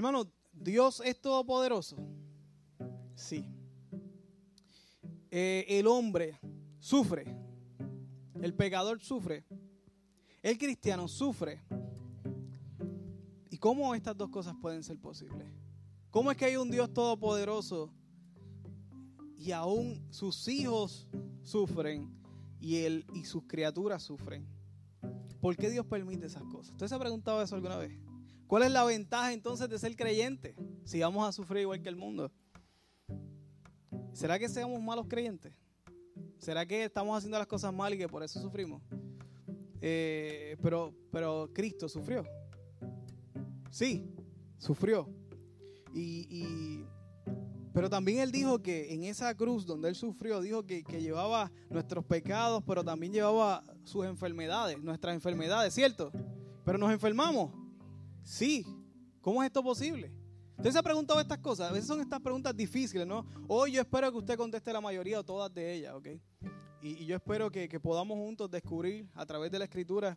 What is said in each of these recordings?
Hermano, Dios es todopoderoso. Sí. Eh, el hombre sufre. El pecador sufre. El cristiano sufre. ¿Y cómo estas dos cosas pueden ser posibles? ¿Cómo es que hay un Dios todopoderoso y aún sus hijos sufren y, él, y sus criaturas sufren? ¿Por qué Dios permite esas cosas? ¿Usted se ha preguntado eso alguna vez? ¿Cuál es la ventaja entonces de ser creyente si vamos a sufrir igual que el mundo? ¿Será que seamos malos creyentes? ¿Será que estamos haciendo las cosas mal y que por eso sufrimos? Eh, pero, pero Cristo sufrió. Sí, sufrió. Y, pero también Él dijo que en esa cruz donde Él sufrió, dijo que, que llevaba nuestros pecados, pero también llevaba sus enfermedades, nuestras enfermedades, ¿cierto? Pero nos enfermamos. Sí. ¿Cómo es esto posible? Usted se ha preguntado estas cosas. A veces son estas preguntas difíciles, ¿no? Hoy yo espero que usted conteste la mayoría o todas de ellas, ¿ok? Y, yo espero que, podamos juntos descubrir a través de la escritura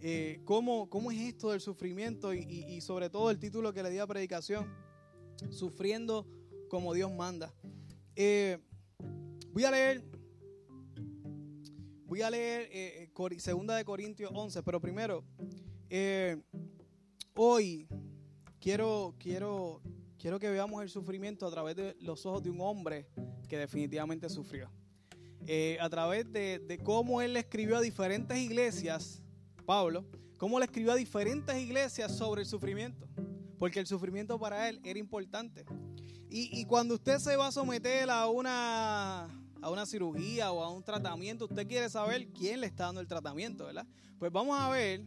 eh, cómo, es esto del sufrimiento y, sobre todo el título que le di a predicación, sufriendo como Dios manda. Eh, voy a leer, voy a leer eh, segunda de Corintios 11, pero primero, hoy quiero, quiero, quiero que veamos el sufrimiento a través de los ojos de un hombre que definitivamente sufrió. Eh, a través de, cómo él escribió a diferentes iglesias, Pablo, cómo le escribió a diferentes iglesias sobre el sufrimiento, porque el sufrimiento para él era importante. Y, cuando usted se va a someter a una, a una cirugía o a un tratamiento, usted quiere saber quién le está dando el tratamiento, ¿verdad? Pues vamos a ver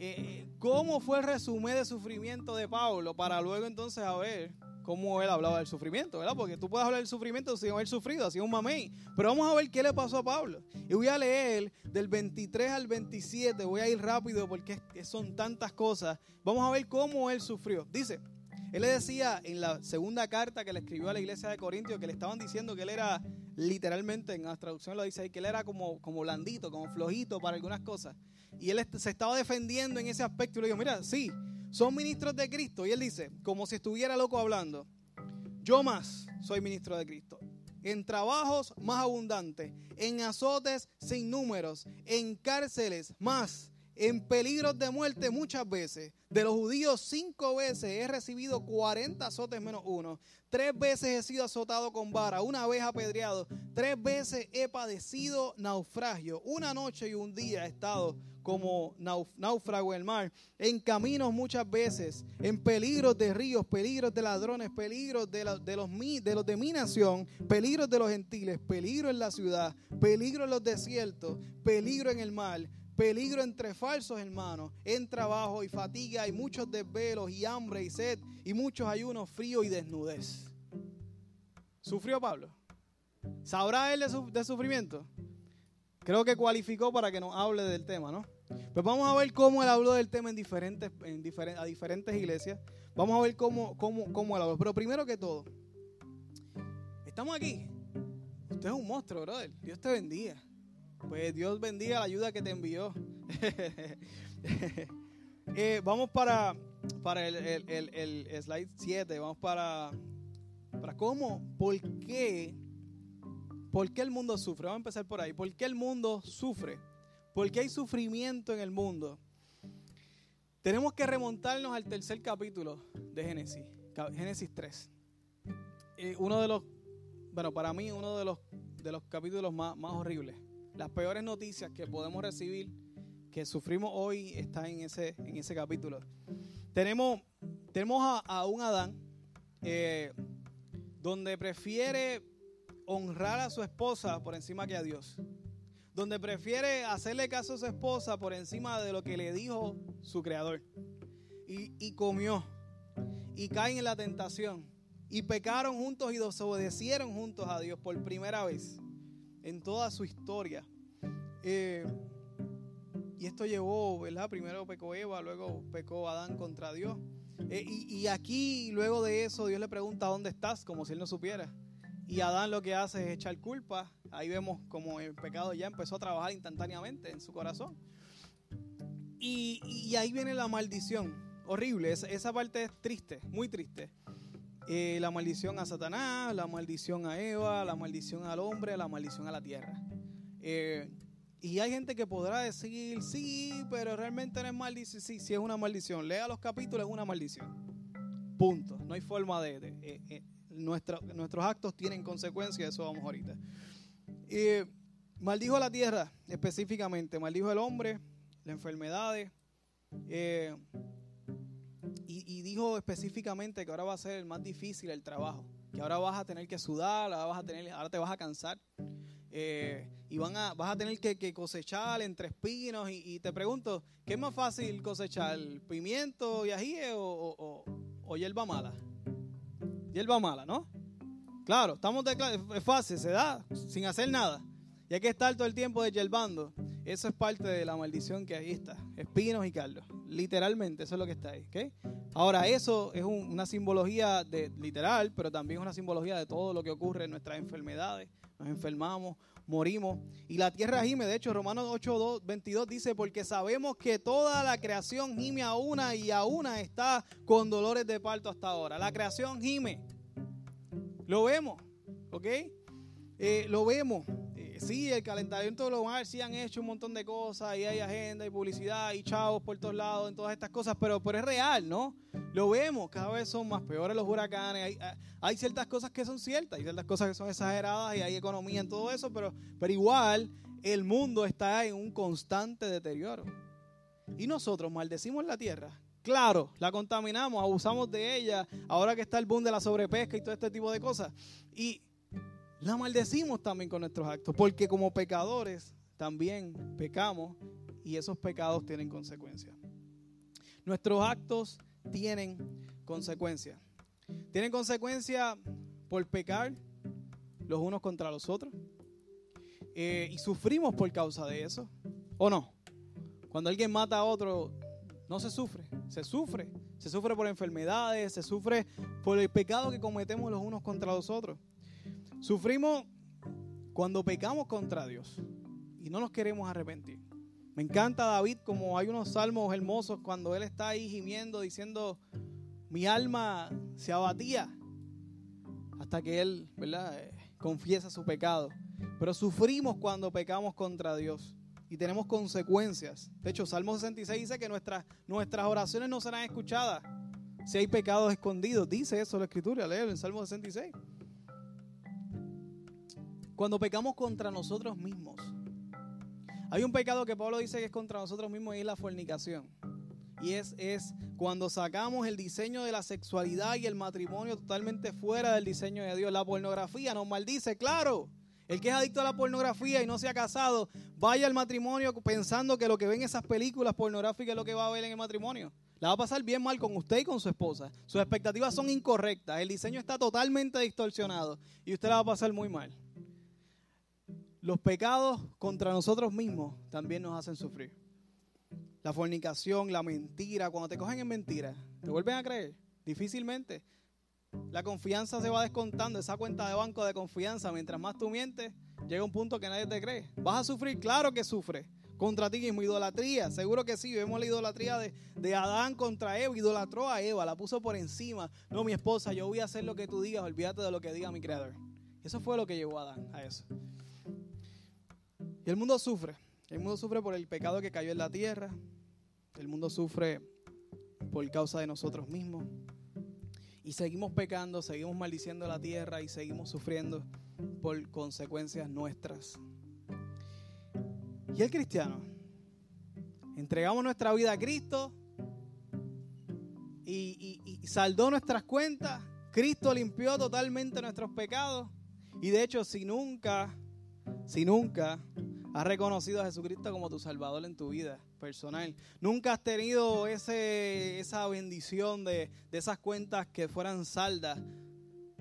eh, cómo fue el resumen de sufrimiento de Pablo para luego entonces a ver cómo él hablaba del sufrimiento, ¿verdad? Porque tú puedes hablar del sufrimiento sin haber sufrido, así un mamey. Pero vamos a ver qué le pasó a Pablo. Y voy a leer del 23 al 27, voy a ir rápido porque son tantas cosas. Vamos a ver cómo él sufrió. Dice, él le decía en la segunda carta que le escribió a la iglesia de Corintios que le estaban diciendo que él era literalmente, en la traducción lo dice ahí, que él era como, como blandito, como flojito para algunas cosas. Y él se estaba defendiendo en ese aspecto y le dijo, mira, sí, son ministros de Cristo. Y él dice, como si estuviera loco hablando, yo más soy ministro de Cristo. En trabajos más abundantes, en azotes sin números, en cárceles más, en peligros de muerte muchas veces. De los judíos cinco veces he recibido 40 azotes menos uno. Tres veces he sido azotado con vara, una vez apedreado. Tres veces he padecido naufragio. Una noche y un día he estado como náufrago en el mar, en caminos muchas veces, en peligros de ríos, peligros de ladrones, peligros de, los, de los de mi nación, peligros de los gentiles, peligro en la ciudad, peligro en los desiertos, peligro en el mar, peligro entre falsos hermanos, en trabajo y fatiga y muchos desvelos y hambre y sed y muchos ayunos, frío y desnudez. ¿Sufrió Pablo? ¿Sabrá él de, sufrimiento? Creo que cualificó para que nos hable del tema, ¿no? Pues vamos a ver cómo él habló del tema en diferentes, en a diferentes iglesias. Vamos a ver cómo, cómo él habló. Pero primero que todo, estamos aquí. Usted es un monstruo, brother. Dios te bendiga. Pues Dios bendiga la ayuda que te envió. Eh, vamos para, para el, el, el, slide 7. Vamos para, para cómo, por qué, por qué el mundo sufre. Vamos a empezar por ahí. ¿Por qué el mundo sufre? porque hay sufrimiento en el mundo, tenemos que remontarnos al tercer capítulo de Génesis, Génesis 3. Eh, uno de los, bueno, para mí uno de los, de los capítulos más, más horribles. Las peores noticias que podemos recibir, que sufrimos hoy, está en ese, en ese capítulo. Tenemos, tenemos a, un Adán eh, donde prefiere honrar a su esposa por encima que a Dios donde prefiere hacerle caso a su esposa por encima de lo que le dijo su creador. Y, comió. Y caen en la tentación. Y pecaron juntos y desobedecieron juntos a Dios por primera vez en toda su historia. Eh, y esto llevó, ¿verdad? Primero pecó Eva, luego pecó Adán contra Dios. Eh, y, aquí, luego de eso, Dios le pregunta, ¿dónde estás? Como si él no supiera. Y Adán lo que hace es echar culpa Ahí vemos como el pecado ya empezó a trabajar instantáneamente en su corazón. Y, ahí viene la maldición. horrible, esa, parte es triste, muy triste. Eh, la maldición a Satanás, la maldición a Eva, la maldición al hombre, la maldición a la tierra. Eh, y hay gente que podrá decir, sí, pero realmente no es maldición. Sí, sí es una maldición. Lea los capítulos, es una maldición. Punto. No hay forma de... Eh, nuestros actos tienen consecuencias, eso vamos ahorita. maldijo a la tierra específicamente, maldijo al hombre, las enfermedades, y, dijo específicamente que ahora va a ser más difícil el trabajo, que ahora vas a tener que sudar, ahora, vas a tener, ahora te vas a cansar. Eh, y van a, vas a tener que, cosechar entre espinos. Y, te pregunto, ¿qué es más fácil cosechar? ¿Pimiento y ají o, hierba mala? Hierba mala, ¿no? Claro, estamos de es fácil, se da sin hacer nada. Y hay que estar todo el tiempo yerbando. Eso es parte de la maldición que ahí está. Espinos y caldos. Literalmente, eso es lo que está ahí. Ahora, eso es una simbología de, literal, pero también es una simbología de todo lo que ocurre en nuestras enfermedades. Nos enfermamos, morimos. Y la tierra gime. De hecho, Romanos 8, 22 dice, porque sabemos que toda la creación gime a una y a una está con dolores de parto hasta ahora. La creación gime. Lo vemos, ¿ok? Eh, lo vemos sí, el calentamiento global sí han hecho un montón de cosas y hay agenda y publicidad y chavos por todos lados en todas estas cosas, pero, pero es real, ¿no? Lo vemos, cada vez son más peores los huracanes, hay, ciertas cosas que son ciertas, hay ciertas cosas que son exageradas y hay economía en todo eso, pero, pero igual el mundo está en un constante deterioro. Y nosotros maldecimos la tierra. Claro, la contaminamos, abusamos de ella, ahora que está el boom de la sobrepesca y todo este tipo de cosas. Y la maldecimos también con nuestros actos, porque como pecadores también pecamos y esos pecados tienen consecuencias. Nuestros actos tienen consecuencias. Tienen consecuencias por pecar los unos contra los otros. Eh, y sufrimos por causa de eso. ¿O no? Cuando alguien mata a otro, no se sufre. Se sufre. Se sufre por enfermedades, se sufre por el pecado que cometemos los unos contra los otros. Sufrimos cuando pecamos contra Dios y no nos queremos arrepentir. Me encanta David como hay unos salmos hermosos cuando él está ahí gimiendo diciendo, mi alma se abatía hasta que él, ¿verdad? Eh, confiesa su pecado. Pero sufrimos cuando pecamos contra Dios y tenemos consecuencias. De hecho, Salmo 66 dice que nuestras, nuestras oraciones no serán escuchadas si hay pecados escondidos. Dice eso la Escritura, léelo en Salmo 66. Cuando pecamos contra nosotros mismos. Hay un pecado que Pablo dice que es contra nosotros mismos y es la fornicación. Y es, cuando sacamos el diseño de la sexualidad y el matrimonio totalmente fuera del diseño de Dios. La pornografía nos maldice, claro. El que es adicto a la pornografía y no se ha casado, vaya al matrimonio pensando que lo que ven esas películas pornográficas es lo que va a ver en el matrimonio. La va a pasar bien mal con usted y con su esposa. Sus expectativas son incorrectas. El diseño está totalmente distorsionado y usted la va a pasar muy mal. Los pecados contra nosotros mismos también nos hacen sufrir. La fornicación, la mentira, cuando te cogen en mentira, ¿te vuelven a creer? Difícilmente. La confianza se va descontando, esa cuenta de banco de confianza, mientras más tú mientes, llega un punto que nadie te cree. ¿Vas a sufrir? Claro que sufre. Contra ti mismo, idolatría, seguro que sí. Vemos la idolatría de, de Adán contra Eva, idolatró a Eva, la puso por encima. No, mi esposa, yo voy a hacer lo que tú digas, olvídate de lo que diga mi creador. Eso fue lo que llevó a Adán a eso. Y el mundo sufre. El mundo sufre por el pecado que cayó en la tierra. El mundo sufre por causa de nosotros mismos. Y seguimos pecando, seguimos maldiciendo la tierra y seguimos sufriendo por consecuencias nuestras. Y el cristiano, entregamos nuestra vida a Cristo y, y saldó nuestras cuentas. Cristo limpió totalmente nuestros pecados. Y de hecho, si nunca, si nunca has reconocido a Jesucristo como tu Salvador en tu vida personal. Nunca has tenido ese, esa bendición de, de esas cuentas que fueran saldas.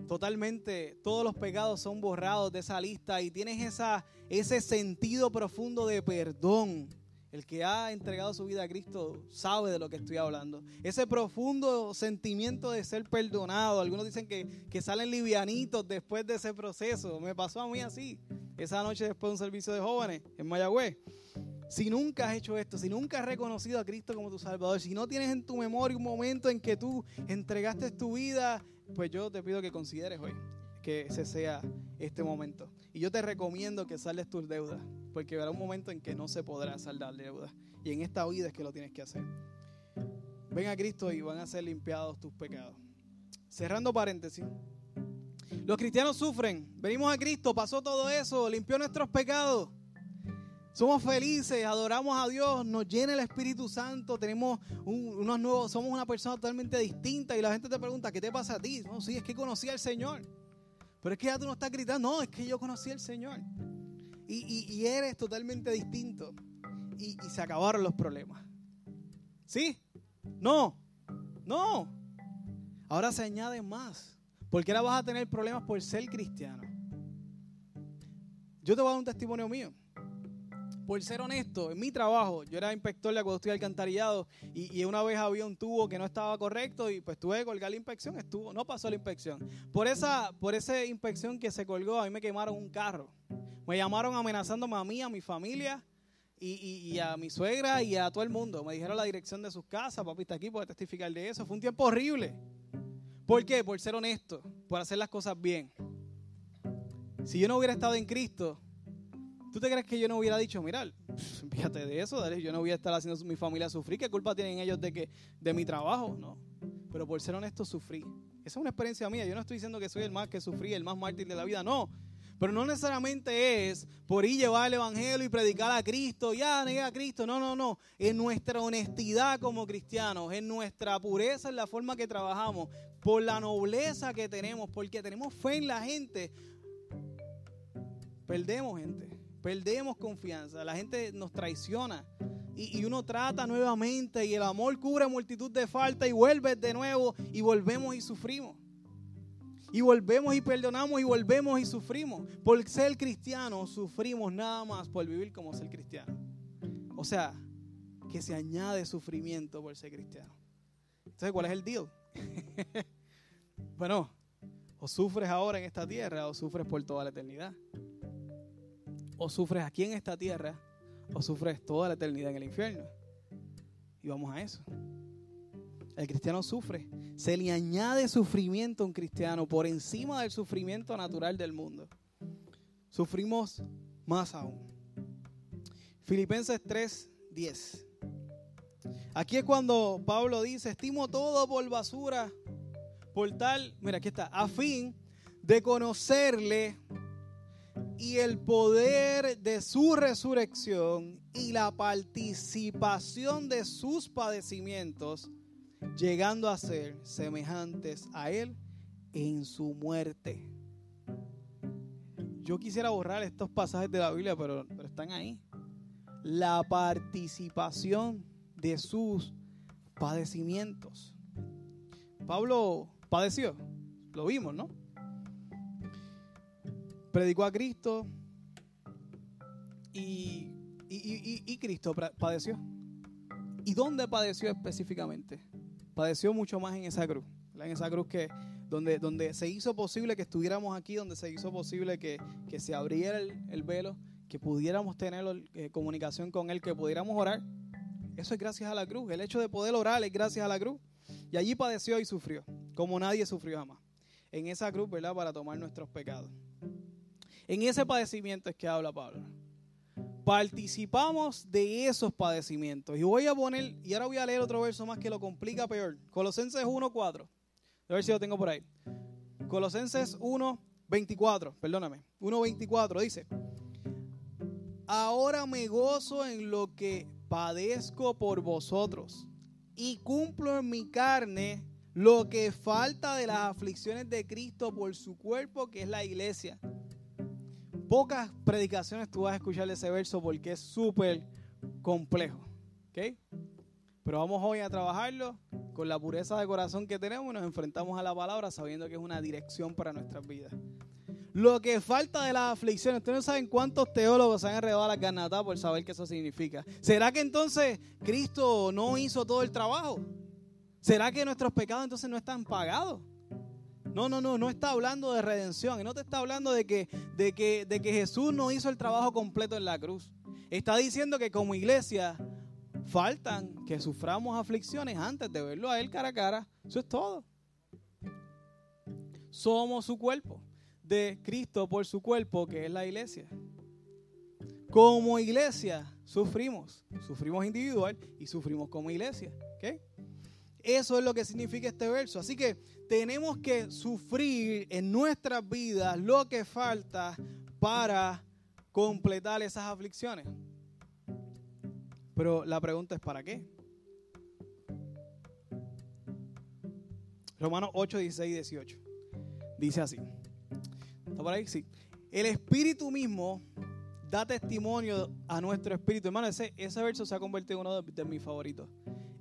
Totalmente, todos los pecados son borrados de esa lista y tienes esa, ese sentido profundo de perdón. El que ha entregado su vida a Cristo sabe de lo que estoy hablando. Ese profundo sentimiento de ser perdonado. Algunos dicen que, que salen livianitos después de ese proceso. Me pasó a mí así esa noche después de un servicio de jóvenes en Mayagüez. si nunca has hecho esto, si nunca has reconocido a Cristo como tu Salvador, si no tienes en tu memoria un momento en que tú entregaste tu vida, pues yo te pido que consideres hoy que ese sea este momento. Y yo te recomiendo que saldes tus deudas, porque habrá un momento en que no se podrá saldar deudas. Y en esta vida es que lo tienes que hacer. Ven a Cristo y van a ser limpiados tus pecados. Cerrando paréntesis. Los cristianos sufren. Venimos a Cristo, pasó todo eso, limpió nuestros pecados. Somos felices, adoramos a Dios, nos llena el Espíritu Santo, tenemos unos nuevos, somos una persona totalmente distinta y la gente te pregunta, ¿qué te pasa a ti? No, sí, es que conocí al Señor. Pero es que ya tú no estás gritando, no, es que yo conocí al Señor. Y, eres totalmente distinto. Y, y se acabaron los problemas. ¿Sí? No, no. Ahora se añade más. Porque ahora vas a tener problemas por ser cristiano. Yo te voy a dar un testimonio mío por ser honesto, en mi trabajo, yo era inspector de acueducto y alcantarillado y, una vez había un tubo que no estaba correcto y pues tuve que colgar la inspección, estuvo, no pasó la inspección. Por esa, por inspección que se colgó, a mí me quemaron un carro. Me llamaron amenazándome a mí, a mi familia y, y, a mi suegra y a todo el mundo. Me dijeron la dirección de sus casas, papi está aquí, puede testificar de eso. Fue un tiempo horrible. ¿Por qué? Por ser honesto, por hacer las cosas bien. Si yo no hubiera estado en Cristo, ¿Tú te crees que yo no hubiera dicho, mira, fíjate de eso, yo no voy a estar haciendo mi familia sufrir? ¿Qué culpa tienen ellos de, que, de mi trabajo? No. Pero por ser honesto, sufrí. Esa es una experiencia mía. Yo no estoy diciendo que soy el más que sufrí, el más mártir de la vida. No. Pero no necesariamente es por ir llevar el evangelio y predicar a Cristo, ya negué a Cristo. No, no, no. En nuestra honestidad como cristianos, en nuestra pureza, en la forma que trabajamos, por la nobleza que tenemos, porque tenemos fe en la gente, perdemos gente perdemos confianza, la gente nos traiciona y, uno trata nuevamente y el amor cubre multitud de faltas y vuelve de nuevo y volvemos y sufrimos. Y volvemos y perdonamos y volvemos y sufrimos. Por ser cristiano sufrimos nada más por vivir como ser cristiano. O sea, que se añade sufrimiento por ser cristiano. Entonces, ¿cuál es el deal? bueno, o sufres ahora en esta tierra o sufres por toda la eternidad o sufres aquí en esta tierra o sufres toda la eternidad en el infierno. Y vamos a eso. El cristiano sufre. Se le añade sufrimiento a un cristiano por encima del sufrimiento natural del mundo. Sufrimos más aún. Filipenses 3, 10. Aquí es cuando Pablo dice, estimo todo por basura, por tal, mira, aquí está, a fin de conocerle y el poder de su resurrección y la participación de sus padecimientos, llegando a ser semejantes a Él en su muerte. Yo quisiera borrar estos pasajes de la Biblia, pero, están ahí. La participación de sus padecimientos. Pablo padeció, lo vimos, ¿no? predicó a Cristo y, Cristo padeció. ¿Y dónde padeció específicamente? Padeció mucho más en esa cruz. En esa cruz que donde, donde se hizo posible que estuviéramos aquí, donde se hizo posible que, se abriera el, velo, que pudiéramos tener eh, comunicación con Él, que pudiéramos orar. Eso es gracias a la cruz. El hecho de poder orar es gracias a la cruz. Y allí padeció y sufrió, como nadie sufrió jamás. En esa cruz, ¿verdad? Para tomar nuestros pecados. En ese padecimiento es que habla Pablo. Participamos de esos padecimientos. Y voy a poner, y ahora voy a leer otro verso más que lo complica peor. Colosenses 1.4. A ver si lo tengo por ahí. Colosenses 1.24, perdóname. 1.24 dice, ahora me gozo en lo que padezco por vosotros y cumplo en mi carne lo que falta de las aflicciones de Cristo por su cuerpo, que es la iglesia pocas predicaciones tú vas a escuchar ese verso porque es súper complejo. ¿Ok? Pero vamos hoy a trabajarlo con la pureza de corazón que tenemos y nos enfrentamos a la palabra sabiendo que es una dirección para nuestras vidas. Lo que falta de las aflicciones, ustedes no saben cuántos teólogos se han enredado la carnata por saber qué eso significa. ¿Será que entonces Cristo no hizo todo el trabajo? ¿Será que nuestros pecados entonces no están pagados? No, no, no, no está hablando de redención. No te está hablando de que, de, que, de que Jesús no hizo el trabajo completo en la cruz. Está diciendo que como iglesia faltan que suframos aflicciones antes de verlo a Él cara a cara. Eso es todo. Somos su cuerpo, de Cristo por su cuerpo, que es la iglesia. Como iglesia sufrimos, sufrimos individual y sufrimos como iglesia. Eso es lo que significa este verso. Así que tenemos que sufrir en nuestras vidas lo que falta para completar esas aflicciones. Pero la pregunta es ¿para qué? Romanos 8, 16 y 18. Dice así. ¿Está por ahí? Sí. El Espíritu mismo da testimonio a nuestro espíritu. Hermano, ese, ese verso se ha convertido en uno de, mis favoritos.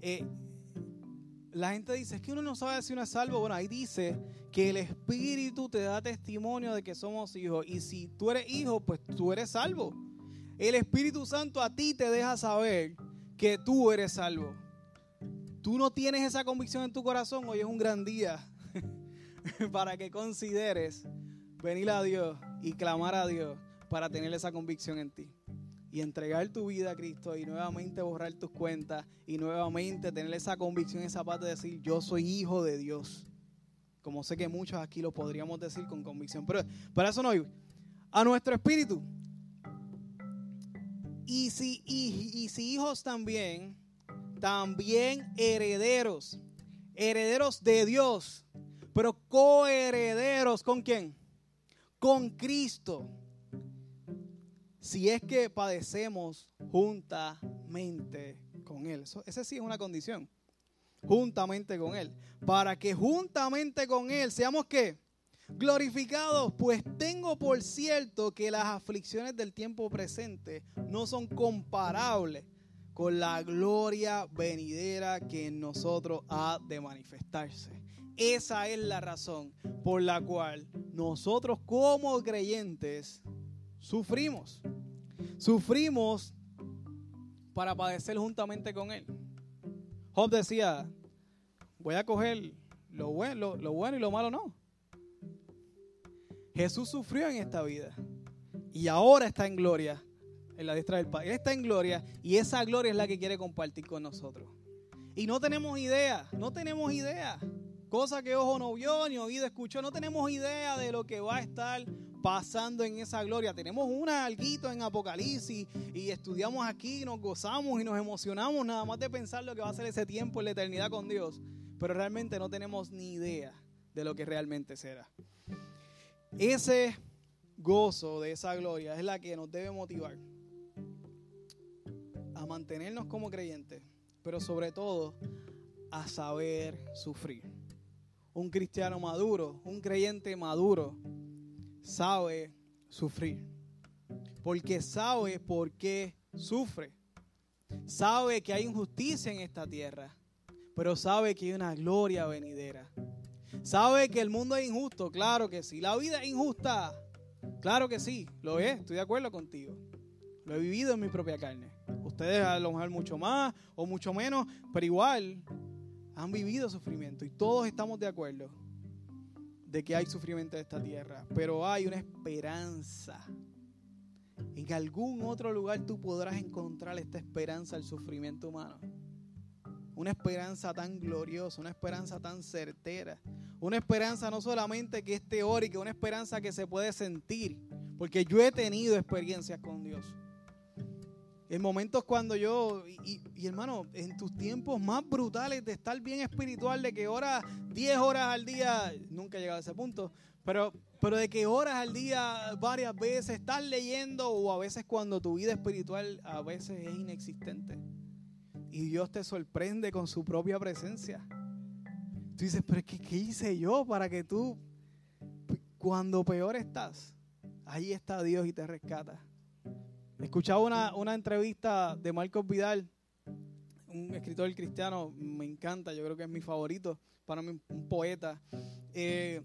Eh, la gente dice, que uno no sabe si uno es salvo. Bueno, ahí dice que el Espíritu te da testimonio de que somos hijos. Y si tú eres hijo, pues tú eres salvo. El Espíritu Santo a ti te deja saber que tú eres salvo. Tú no tienes esa convicción en tu corazón, hoy es un gran día para que consideres venir a Dios y clamar a Dios para tener esa convicción en ti y entregar tu vida a Cristo y nuevamente borrar tus cuentas y nuevamente tener esa convicción, esa parte de decir, yo soy hijo de Dios. Como sé que muchos aquí lo podríamos decir con convicción. Pero para eso no hay. A nuestro espíritu. Y si, y si hijos también, también herederos. Herederos de Dios. Pero coherederos con quién? Con Cristo si es que padecemos juntamente con Él. Eso, esa sí es una condición. Juntamente con Él. Para que juntamente con Él seamos que glorificados, pues tengo por cierto que las aflicciones del tiempo presente no son comparables con la gloria venidera que en nosotros ha de manifestarse. Esa es la razón por la cual nosotros como creyentes sufrimos. Sufrimos para padecer juntamente con Él. Job decía, voy a coger lo bueno, lo, bueno y lo malo no. Jesús sufrió en esta vida y ahora está en gloria, en la diestra del Padre. Él está en gloria y esa gloria es la que quiere compartir con nosotros. Y no tenemos idea, no tenemos idea. Cosa que ojo no vio ni oído escuchó, no tenemos idea de lo que va a estar pasando en esa gloria. Tenemos un alguito en Apocalipsis y estudiamos aquí, nos gozamos y nos emocionamos nada más de pensar lo que va a ser ese tiempo en la eternidad con Dios. Pero realmente no tenemos ni idea de lo que realmente será. Ese gozo de esa gloria es la que nos debe motivar a mantenernos como creyentes, pero sobre todo a saber sufrir. Un cristiano maduro, un creyente maduro, sabe sufrir. Porque sabe por qué sufre. Sabe que hay injusticia en esta tierra, pero sabe que hay una gloria venidera. Sabe que el mundo es injusto, claro que sí. La vida es injusta, claro que sí, lo es, estoy de acuerdo contigo. Lo he vivido en mi propia carne. Ustedes a lo mucho más o mucho menos, pero igual han vivido sufrimiento y todos estamos de acuerdo de que hay sufrimiento en esta tierra, pero hay una esperanza. En algún otro lugar tú podrás encontrar esta esperanza al sufrimiento humano. Una esperanza tan gloriosa, una esperanza tan certera. Una esperanza no solamente que es teórica, una esperanza que se puede sentir. Porque yo he tenido experiencias con Dios. En momentos cuando yo, y, hermano, en tus tiempos más brutales de estar bien espiritual, de que horas, 10 horas al día, nunca he llegado a ese punto, pero, pero de que horas al día, varias veces, estás leyendo o a veces cuando tu vida espiritual a veces es inexistente. Y Dios te sorprende con su propia presencia. Tú dices, pero ¿qué, qué hice yo para que tú, cuando peor estás, ahí está Dios y te rescata? Escuchaba una, una entrevista de Marcos Vidal, un escritor cristiano, me encanta, yo creo que es mi favorito, para mí un poeta. Eh,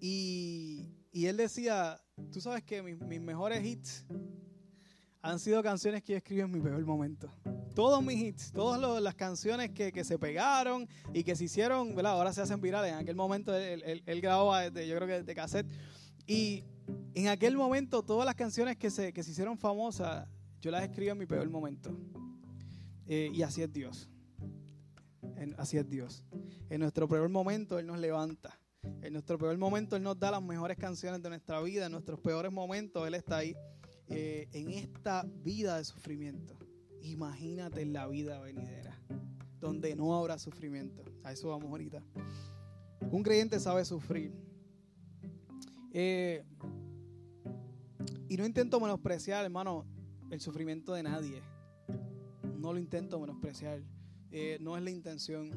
y, él decía, tú sabes que mis, mejores hits han sido canciones que yo escribí en mi peor momento. Todos mis hits, todas las canciones que, se pegaron y que se hicieron, ¿verdad? ahora se hacen virales. En aquel momento él, él, grababa, yo creo que de cassette. Y en aquel momento todas las canciones que se, que se hicieron famosas, yo las escribo en mi peor momento. Eh, y así es Dios. así es Dios. En nuestro peor momento Él nos levanta. En nuestro peor momento Él nos da las mejores canciones de nuestra vida. En nuestros peores momentos Él está ahí. Eh, en esta vida de sufrimiento. Imagínate en la vida venidera, donde no habrá sufrimiento. A eso vamos ahorita. Un creyente sabe sufrir. Eh, y no intento menospreciar, hermano, el sufrimiento de nadie. No lo intento menospreciar. Eh, no es la intención.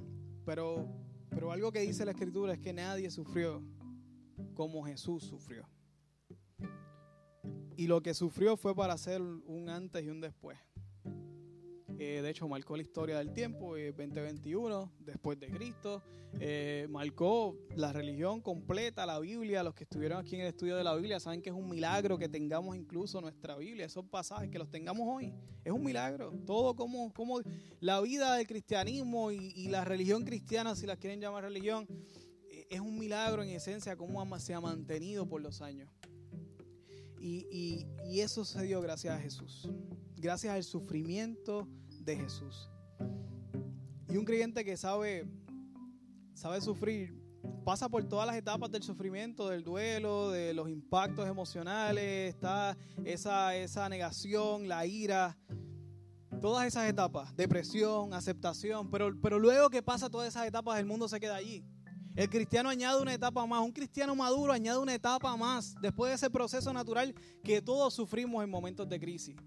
Pero, pero algo que dice la escritura es que nadie sufrió como Jesús sufrió. Y lo que sufrió fue para hacer un antes y un después. Eh, de hecho, marcó la historia del tiempo, 2021, eh, después de Cristo. Eh, marcó la religión completa, la Biblia. Los que estuvieron aquí en el estudio de la Biblia saben que es un milagro que tengamos incluso nuestra Biblia, esos pasajes, que los tengamos hoy. Es un milagro. Todo como, como la vida del cristianismo y, la religión cristiana, si la quieren llamar religión, es un milagro en esencia, cómo se ha mantenido por los años. Y, y, eso se dio gracias a Jesús, gracias al sufrimiento de Jesús. Y un creyente que sabe, sabe sufrir, pasa por todas las etapas del sufrimiento, del duelo, de los impactos emocionales, está esa, esa negación, la ira, todas esas etapas, depresión, aceptación, pero, pero luego que pasa todas esas etapas, el mundo se queda allí. El cristiano añade una etapa más, un cristiano maduro añade una etapa más después de ese proceso natural que todos sufrimos en momentos de crisis.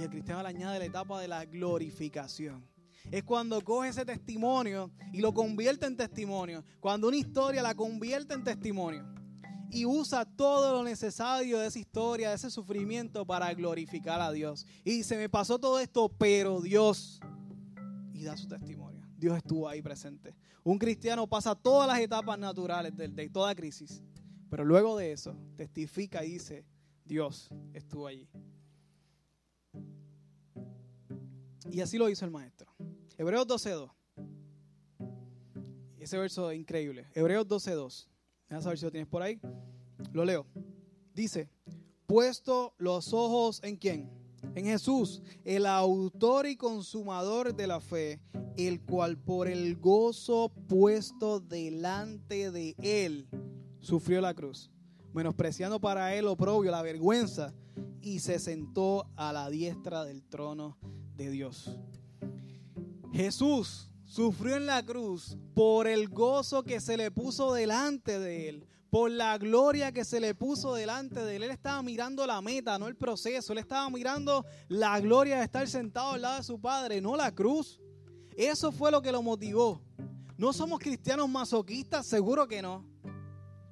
Y el cristiano le añade la etapa de la glorificación. Es cuando coge ese testimonio y lo convierte en testimonio. Cuando una historia la convierte en testimonio. Y usa todo lo necesario de esa historia, de ese sufrimiento para glorificar a Dios. Y se me pasó todo esto, pero Dios. Y da su testimonio. Dios estuvo ahí presente. Un cristiano pasa todas las etapas naturales de, de toda crisis. Pero luego de eso, testifica y dice, Dios estuvo allí. Y así lo hizo el maestro. Hebreos 12.2. Ese verso es increíble. Hebreos 12.2. Vamos a ver si lo tienes por ahí. Lo leo. Dice, puesto los ojos en quién? En Jesús, el autor y consumador de la fe, el cual por el gozo puesto delante de él sufrió la cruz, menospreciando para él oprobio, la vergüenza, y se sentó a la diestra del trono de Dios. Jesús sufrió en la cruz por el gozo que se le puso delante de él, por la gloria que se le puso delante de él. Él estaba mirando la meta, no el proceso. Él estaba mirando la gloria de estar sentado al lado de su Padre, no la cruz. Eso fue lo que lo motivó. No somos cristianos masoquistas, seguro que no.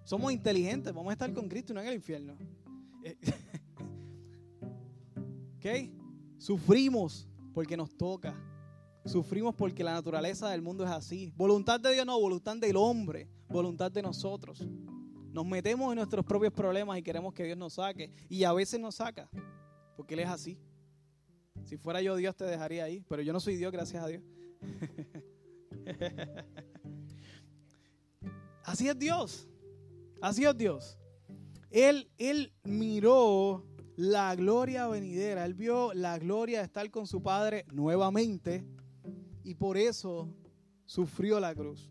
Somos inteligentes, vamos a estar con Cristo y no en el infierno. ¿Ok? Sufrimos porque nos toca. Sufrimos porque la naturaleza del mundo es así. Voluntad de Dios no, voluntad del hombre, voluntad de nosotros. Nos metemos en nuestros propios problemas y queremos que Dios nos saque. Y a veces nos saca, porque Él es así. Si fuera yo Dios te dejaría ahí, pero yo no soy Dios, gracias a Dios. así es Dios. Así es Dios. Él, él miró la gloria venidera. Él vio la gloria de estar con su Padre nuevamente y por eso sufrió la cruz,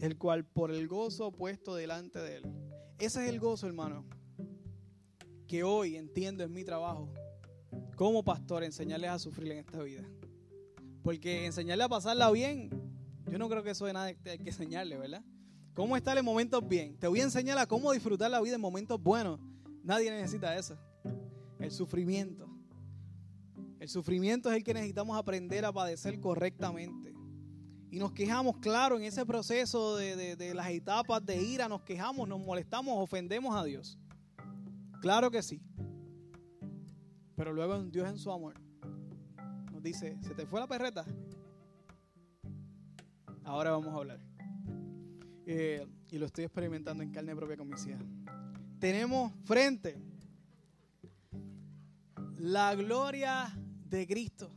el cual por el gozo puesto delante de él. Ese es el gozo, hermano, que hoy entiendo en mi trabajo como pastor, enseñarles a sufrir en esta vida. Porque enseñarle a pasarla bien, yo no creo que eso de nada hay que enseñarle, ¿verdad? ¿Cómo estar en momentos bien? Te voy a enseñar a cómo disfrutar la vida en momentos buenos. Nadie necesita eso. El sufrimiento. El sufrimiento es el que necesitamos aprender a padecer correctamente. Y nos quejamos, claro, en ese proceso de, las etapas de ira, nos quejamos, nos molestamos, ofendemos a Dios. Claro que sí. Pero luego Dios en su amor nos dice, ¿se te fue la perreta? Ahora vamos a hablar. Eh, y lo estoy experimentando en carne propia con mis hijas tenemos frente la gloria de Cristo.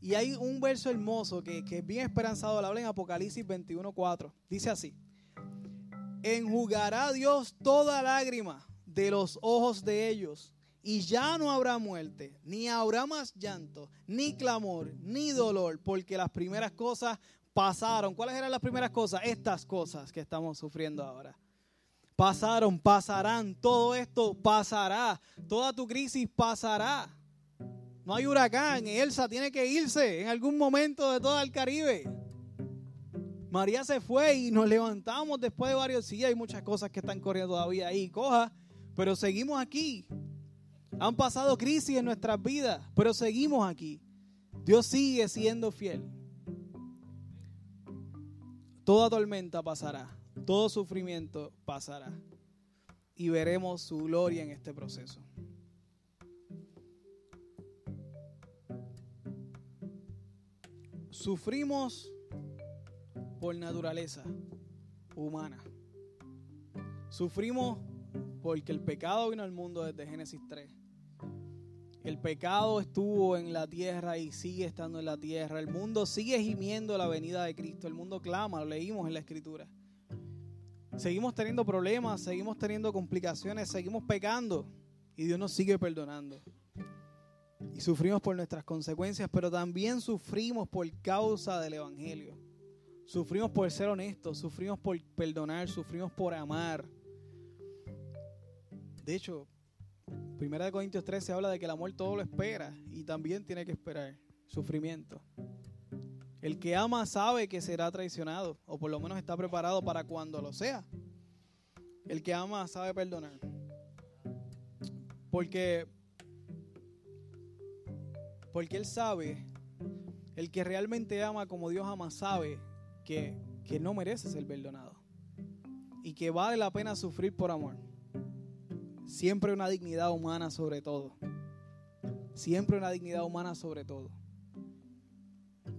Y hay un verso hermoso que, es bien esperanzado, lo habla en Apocalipsis 21.4. Dice así, enjugará Dios toda lágrima de los ojos de ellos, y ya no habrá muerte, ni habrá más llanto, ni clamor, ni dolor, porque las primeras cosas pasaron. ¿Cuáles eran las primeras cosas? Estas cosas que estamos sufriendo ahora. Pasaron, pasarán, todo esto pasará, toda tu crisis pasará. No hay huracán, Elsa tiene que irse en algún momento de todo el Caribe. María se fue y nos levantamos después de varios días. Hay muchas cosas que están corriendo todavía ahí, coja, pero seguimos aquí. Han pasado crisis en nuestras vidas, pero seguimos aquí. Dios sigue siendo fiel. Toda tormenta pasará, todo sufrimiento pasará y veremos su gloria en este proceso. Sufrimos por naturaleza humana. Sufrimos porque el pecado vino al mundo desde Génesis 3. El pecado estuvo en la tierra y sigue estando en la tierra. El mundo sigue gimiendo la venida de Cristo. El mundo clama, lo leímos en la escritura. Seguimos teniendo problemas, seguimos teniendo complicaciones, seguimos pecando y Dios nos sigue perdonando. Y sufrimos por nuestras consecuencias, pero también sufrimos por causa del Evangelio. Sufrimos por ser honestos, sufrimos por perdonar, sufrimos por amar. De hecho, Primera de Corintios 13 habla de que el amor todo lo espera y también tiene que esperar sufrimiento. El que ama sabe que será traicionado o por lo menos está preparado para cuando lo sea. El que ama sabe perdonar. Porque porque él sabe, el que realmente ama como Dios ama sabe que, que no merece ser perdonado y que vale la pena sufrir por amor. Siempre una dignidad humana sobre todo. Siempre una dignidad humana sobre todo.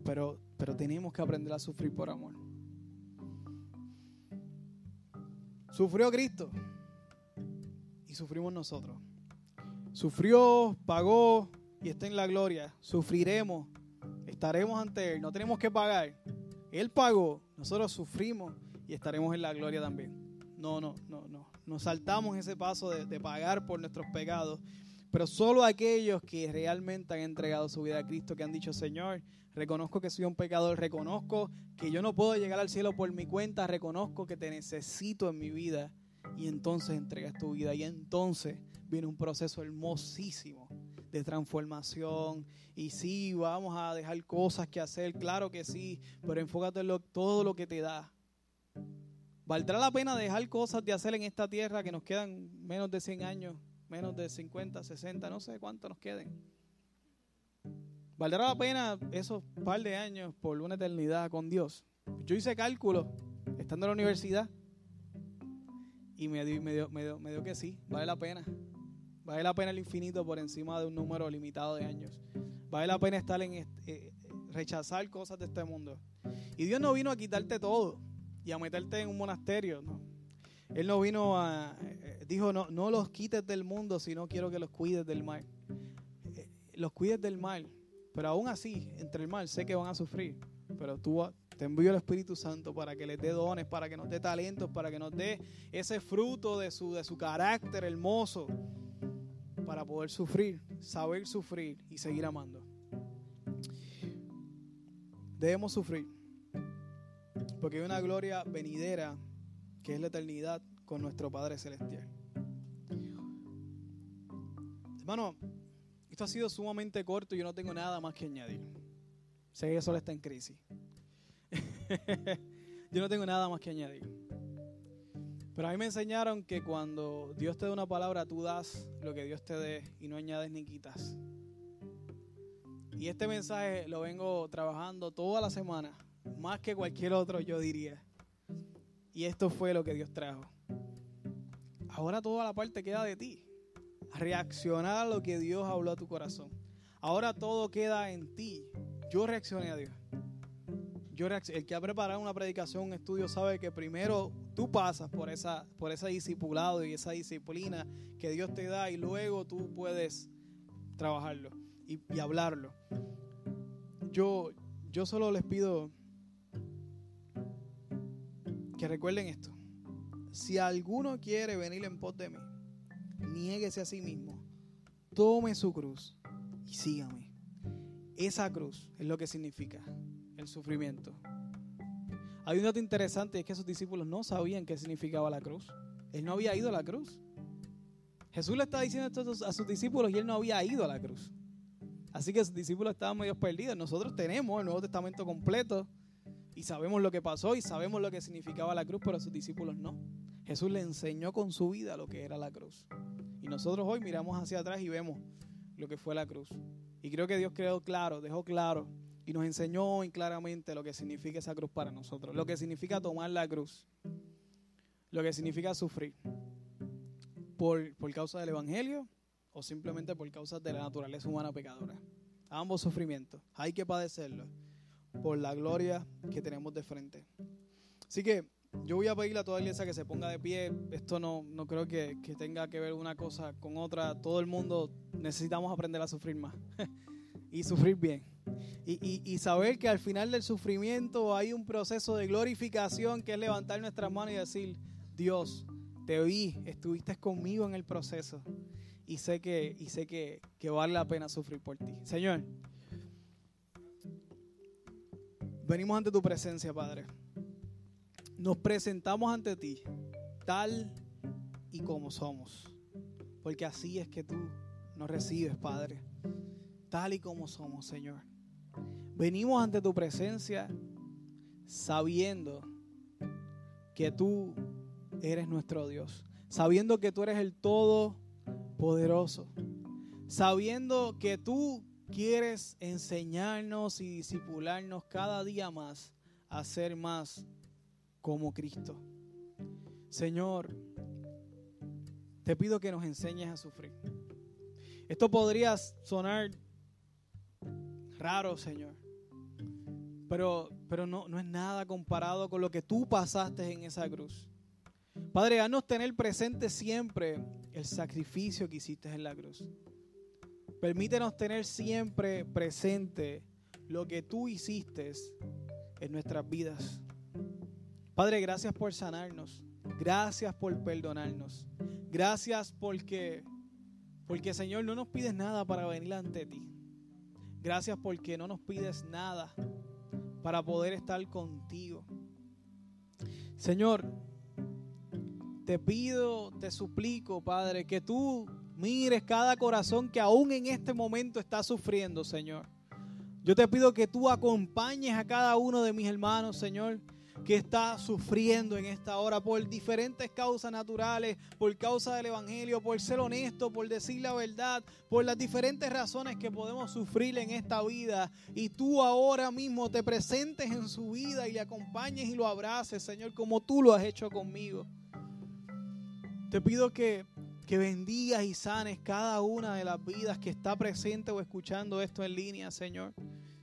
Pero, pero tenemos que aprender a sufrir por amor. Sufrió Cristo y sufrimos nosotros. Sufrió, pagó y está en la gloria. Sufriremos, estaremos ante Él. No tenemos que pagar. Él pagó, nosotros sufrimos y estaremos en la gloria también. No, no, no, no nos saltamos ese paso de, pagar por nuestros pecados, pero solo aquellos que realmente han entregado su vida a Cristo, que han dicho, Señor, reconozco que soy un pecador, reconozco que yo no puedo llegar al cielo por mi cuenta, reconozco que te necesito en mi vida, y entonces entregas tu vida, y entonces viene un proceso hermosísimo de transformación. Y sí, vamos a dejar cosas que hacer, claro que sí, pero enfócate en todo lo que te da. ¿Valdrá la pena dejar cosas de hacer en esta tierra que nos quedan menos de 100 años, menos de 50, 60, no sé cuánto nos queden? ¿Valdrá la pena esos par de años por una eternidad con Dios? Yo hice cálculo estando en la universidad y me dio, que sí, vale la pena. Vale la pena el infinito por encima de un número limitado de años. Vale la pena estar en eh, rechazar cosas de este mundo. Y Dios no vino a quitarte todo y a meterte en un monasterio. ¿no? Él no vino a, eh, dijo, no, no los quites del mundo, sino quiero que los cuides del mal. Eh, los cuides del mal, pero aún así, entre el mal, sé que van a sufrir, pero tú te envío el Espíritu Santo para que les dé dones, para que nos dé talentos, para que nos dé ese fruto de su, de su carácter hermoso, para poder sufrir, saber sufrir y seguir amando. Debemos sufrir. Porque hay una gloria venidera que es la eternidad con nuestro Padre Celestial. Hermano, esto ha sido sumamente corto y yo no tengo nada más que añadir. Sé que solo está en crisis. yo no tengo nada más que añadir. Pero a mí me enseñaron que cuando Dios te da una palabra, tú das lo que Dios te dé y no añades ni quitas. Y este mensaje lo vengo trabajando toda la semana más que cualquier otro, yo diría. Y esto fue lo que Dios trajo. Ahora toda la parte queda de ti. Reaccionar a lo que Dios habló a tu corazón. Ahora todo queda en ti. Yo reaccioné a Dios. Yo el que ha preparado una predicación, un estudio, sabe que primero tú pasas por esa, por ese discipulado y esa disciplina que Dios te da y luego tú puedes trabajarlo y, y hablarlo. Yo, yo solo les pido que recuerden esto. Si alguno quiere venir en pos de mí, niéguese a sí mismo, tome su cruz y sígame. Esa cruz es lo que significa el sufrimiento. Hay un dato interesante, es que sus discípulos no sabían qué significaba la cruz. Él no había ido a la cruz. Jesús le estaba diciendo esto a sus discípulos y él no había ido a la cruz. Así que sus discípulos estaban medio perdidos. Nosotros tenemos el Nuevo Testamento completo y sabemos lo que pasó y sabemos lo que significaba la cruz, pero sus discípulos no. Jesús le enseñó con su vida lo que era la cruz. Y nosotros hoy miramos hacia atrás y vemos lo que fue la cruz. Y creo que Dios creó claro, dejó claro y nos enseñó claramente lo que significa esa cruz para nosotros, lo que significa tomar la cruz, lo que significa sufrir por, por causa del Evangelio o simplemente por causa de la naturaleza humana pecadora. Ambos sufrimientos, hay que padecerlos por la gloria que tenemos de frente. Así que yo voy a pedirle a toda iglesia que se ponga de pie. Esto no, no creo que, que tenga que ver una cosa con otra. Todo el mundo necesitamos aprender a sufrir más y sufrir bien. Y, saber que al final del sufrimiento hay un proceso de glorificación que es levantar nuestras manos y decir, Dios, te oí, estuviste conmigo en el proceso y sé que, y sé que, que vale la pena sufrir por ti. Señor, venimos ante tu presencia, Padre. Nos presentamos ante ti tal y como somos, porque así es que tú nos recibes, Padre, tal y como somos, Señor. Venimos ante tu presencia sabiendo que tú eres nuestro Dios, sabiendo que tú eres el Todopoderoso, sabiendo que tú quieres enseñarnos y disipularnos cada día más a ser más como Cristo. Señor, te pido que nos enseñes a sufrir. Esto podría sonar raro, Señor. Pero, pero no, no es nada comparado con lo que tú pasaste en esa cruz. Padre, haznos tener presente siempre el sacrificio que hiciste en la cruz. Permítenos tener siempre presente lo que tú hiciste en nuestras vidas. Padre, gracias por sanarnos. Gracias por perdonarnos. Gracias porque, porque Señor, no nos pides nada para venir ante ti. Gracias porque no nos pides nada para poder estar contigo. Señor, te pido, te suplico, Padre, que tú mires cada corazón que aún en este momento está sufriendo, Señor. Yo te pido que tú acompañes a cada uno de mis hermanos, Señor, que está sufriendo en esta hora por diferentes causas naturales, por causa del Evangelio, por ser honesto, por decir la verdad, por las diferentes razones que podemos sufrir en esta vida. Y tú ahora mismo te presentes en su vida y le acompañes y lo abraces, Señor, como tú lo has hecho conmigo. Te pido que, que bendigas y sanes cada una de las vidas que está presente o escuchando esto en línea, Señor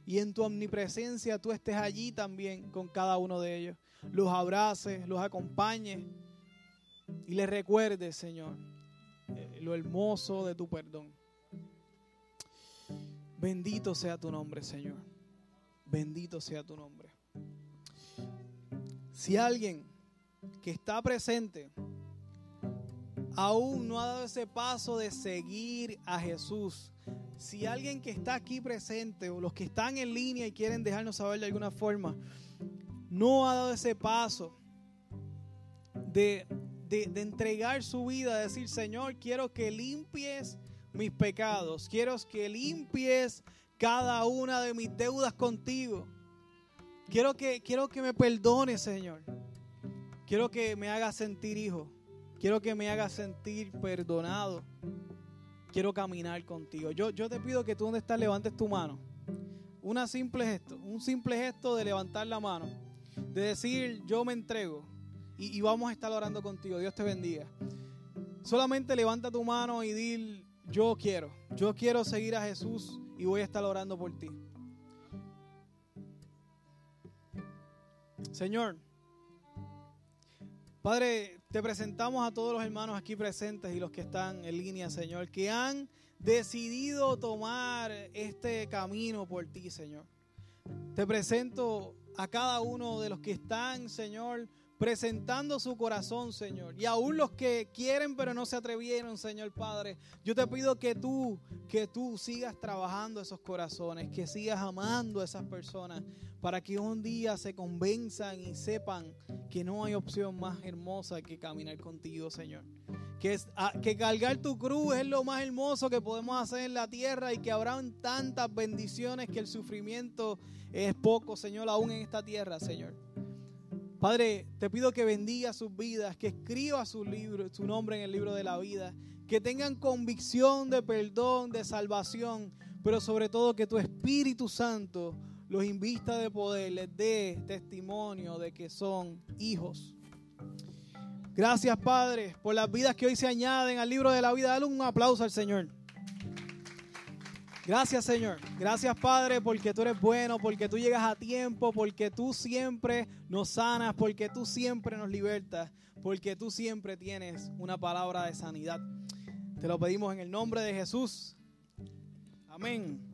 y en tu omnipresencia tú estés allí también con cada uno de ellos. Los abraces, los acompañes y les recuerdes, Señor, eh, lo hermoso de tu perdón. Bendito sea tu nombre, Señor. Bendito sea tu nombre. Si alguien que está presente aún no ha dado ese paso de seguir a Jesús, si alguien que está aquí presente o los que están en línea y quieren dejarnos saber de alguna forma, no ha dado ese paso de, entregar su vida, de decir, Señor, quiero que limpies mis pecados, quiero que limpies cada una de mis deudas contigo. Quiero que, quiero que me perdones, Señor. Quiero que me hagas sentir hijo. Quiero que me hagas sentir perdonado quiero caminar contigo. Yo, yo te pido que tú donde estás levantes tu mano. Una simple gesto, un simple gesto de levantar la mano, de decir yo me entrego y, vamos a estar orando contigo. Dios te bendiga. Solamente levanta tu mano y di yo quiero, yo quiero seguir a Jesús y voy a estar orando por ti. Señor, Padre, te presentamos a todos los hermanos aquí presentes y los que están en línea, Señor, que han decidido tomar este camino por ti, Señor. Te presento a cada uno de los que están, Señor, presentando su corazón, Señor. Y aún los que quieren pero no se atrevieron, Señor Padre, yo te pido que tú, que tú sigas trabajando esos corazones, que sigas amando a esas personas para que un día se convenzan y sepan que no hay opción más hermosa que caminar contigo, Señor. Que, es, ah, que cargar tu cruz es lo más hermoso que podemos hacer en la tierra y que habrán tantas bendiciones que el sufrimiento es poco, Señor, aún en esta tierra, Señor. Padre, te pido que bendiga sus vidas, que escriba su, su nombre en el libro de la vida, que tengan convicción de perdón, de salvación, pero sobre todo que tu Espíritu Santo los invista de poder, les dé testimonio de que son hijos. Gracias, Padre, por las vidas que hoy se añaden al libro de la vida. Dale un aplauso al Señor. Gracias Señor. Gracias Padre porque tú eres bueno, porque tú llegas a tiempo, porque tú siempre nos sanas, porque tú siempre nos libertas, porque tú siempre tienes una palabra de sanidad. Te lo pedimos en el nombre de Jesús. Amén.